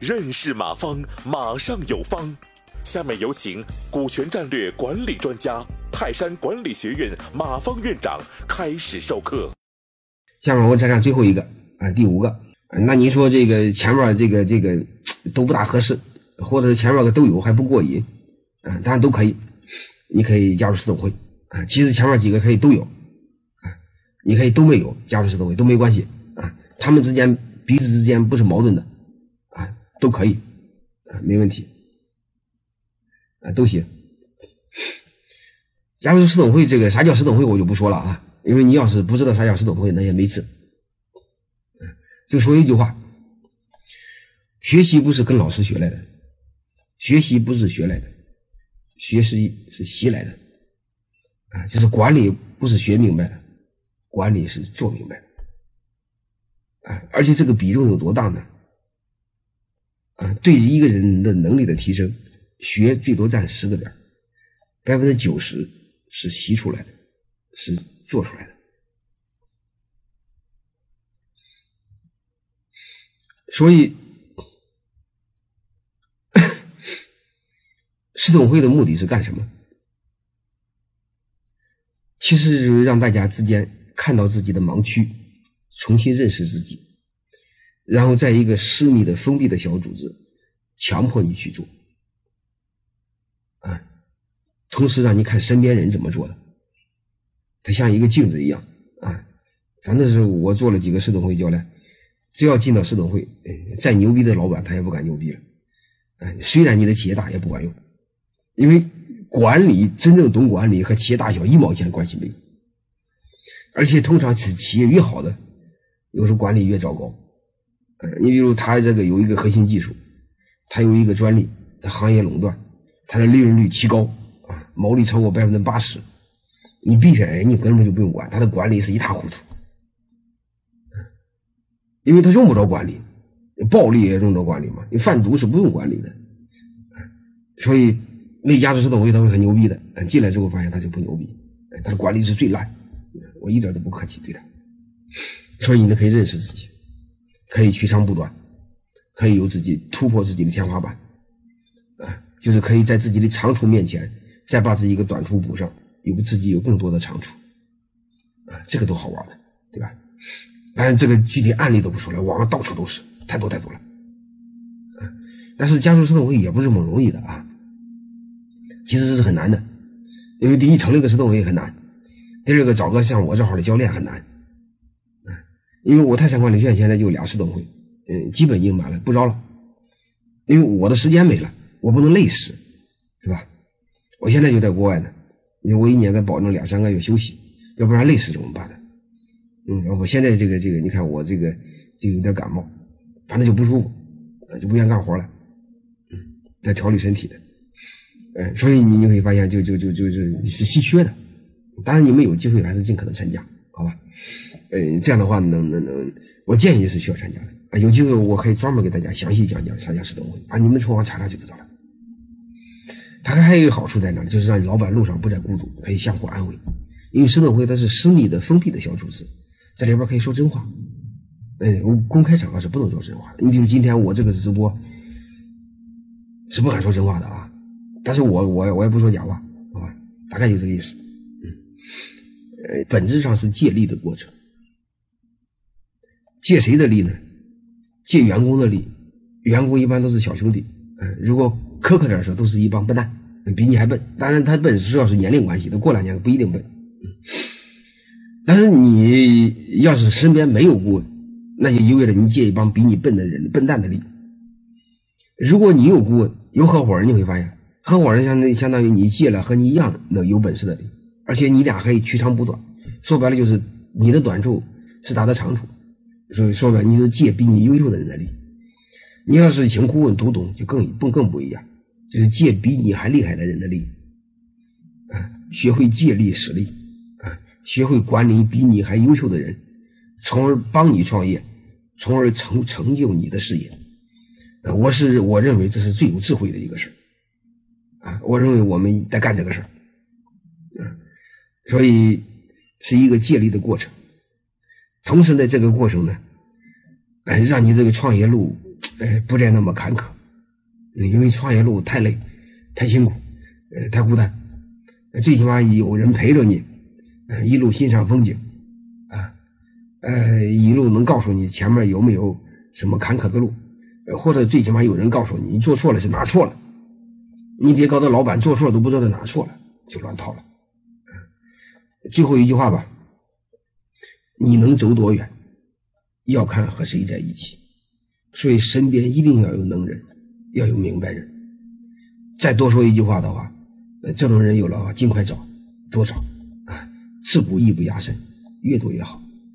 认识马方，马上有方。下面有请股权战略管理专家、泰山管理学院马方院长开始授课。下面我再看最后一个啊，第五个。那您说这个前面这个这个都不大合适，或者前面个都有还不过瘾啊？当然都可以，你可以加入市总会啊。其实前面几个可以都有，你可以都没有加入市总会都没关系啊。他们之间彼此之间不是矛盾的啊。都可以，啊，没问题，啊，都行。加入市总会，这个啥叫市总会，我就不说了啊，因为你要是不知道啥叫市总会，那也没治。就说一句话：学习不是跟老师学来的，学习不是学来的，学习是习来的。啊，就是管理不是学明白的，管理是做明白的。啊，而且这个比重有多大呢？啊，对一个人的能力的提升，学最多占十个点，百分之九十是习出来的，是做出来的。所以，市总会的目的是干什么？其实让大家之间看到自己的盲区，重新认识自己。然后在一个私密的封闭的小组织，强迫你去做，啊，同时让你看身边人怎么做的，它像一个镜子一样啊。反正是我做了几个市总会教练，只要进到市总会，再牛逼的老板他也不敢牛逼了，哎，虽然你的企业大也不管用，因为管理真正懂管理和企业大小一毛钱关系没有，而且通常是企业越好的，有时候管理越糟糕。你比如他这个有一个核心技术，他有一个专利，他行业垄断，他的利润率奇高啊，毛利超过百分之八十，你闭上眼，你根本就不用管他的管理是一塌糊涂，因为他用不着管理，暴力也用不着管理嘛，你贩毒是不用管理的，所以那家的市总会他会很牛逼的，进来之后发现他就不牛逼，他的管理是最烂，我一点都不客气对他，所以你可以认识自己。可以取长补短，可以有自己突破自己的天花板，啊，就是可以在自己的长处面前再把自己一个短处补上，有自己有更多的长处，啊，这个都好玩的，对吧？当然，这个具体案例都不说了，网上到处都是，太多太多了，啊，但是加入市总会也不是这么容易的啊，其实这是很难的，因为第一成立个市总会很难，第二个找个像我这号的教练很难。因为我泰山管理学院现在就俩市总会，嗯，基本已经满了，不招了。因为我的时间没了，我不能累死，是吧？我现在就在国外呢，因为我一年得保证两三个月休息，要不然累死怎么办呢？嗯，我现在这个这个，你看我这个就有点感冒，反正就不舒服，就不愿干活了，嗯，在调理身体的，嗯，所以你你会发现，就就就就是是稀缺的。当然，你们有机会还是尽可能参加，好吧？呃，这样的话能能能，我建议是需要参加的啊。有机会我可以专门给大家详细讲讲参加市总会啊，你们从网查查就知道了。它还有一个好处在哪里？就是让你老板路上不再孤独，可以相互安慰。因为市总会它是私密的、封闭的小组织，在里边可以说真话。哎，我公开场合是不能说真话。你比如今天我这个直播是不敢说真话的啊，但是我我我也不说假话，好吧？大概就这个意思。呃，本质上是借力的过程。借谁的力呢？借员工的力，员工一般都是小兄弟，嗯，如果苛刻点说，都是一帮笨蛋，比你还笨。当然，他笨主要是年龄关系，他过两年不一定笨。但是你要是身边没有顾问，那就意味着你借一帮比你笨的人、笨蛋的力。如果你有顾问、有合伙人，你会发现，合伙人相当相当于你借了和你一样的有本事的力，而且你俩可以取长补短。说白了就是你的短处是他的长处。所以说白，你是借比你优秀的人的力。你要是请顾问读懂，就更更更不一样，就是借比你还厉害的人的力，啊，学会借力使力，啊，学会管理比你还优秀的人，从而帮你创业，从而成成就你的事业。我是我认为这是最有智慧的一个事啊，我认为我们在干这个事儿，所以是一个借力的过程。同时呢，这个过程呢，哎，让你这个创业路，哎，不再那么坎坷，因为创业路太累、太辛苦、呃，太孤单，最起码有人陪着你，呃，一路欣赏风景，啊，呃，一路能告诉你前面有没有什么坎坷的路，或者最起码有人告诉你，你做错了是哪错了，你别搞得老板做错了都不知道哪错了，就乱套了。最后一句话吧。你能走多远，要看和谁在一起，所以身边一定要有能人，要有明白人。再多说一句话的话，呃，这种人有了，尽快找，多找，啊，自古艺不压身，越多越好。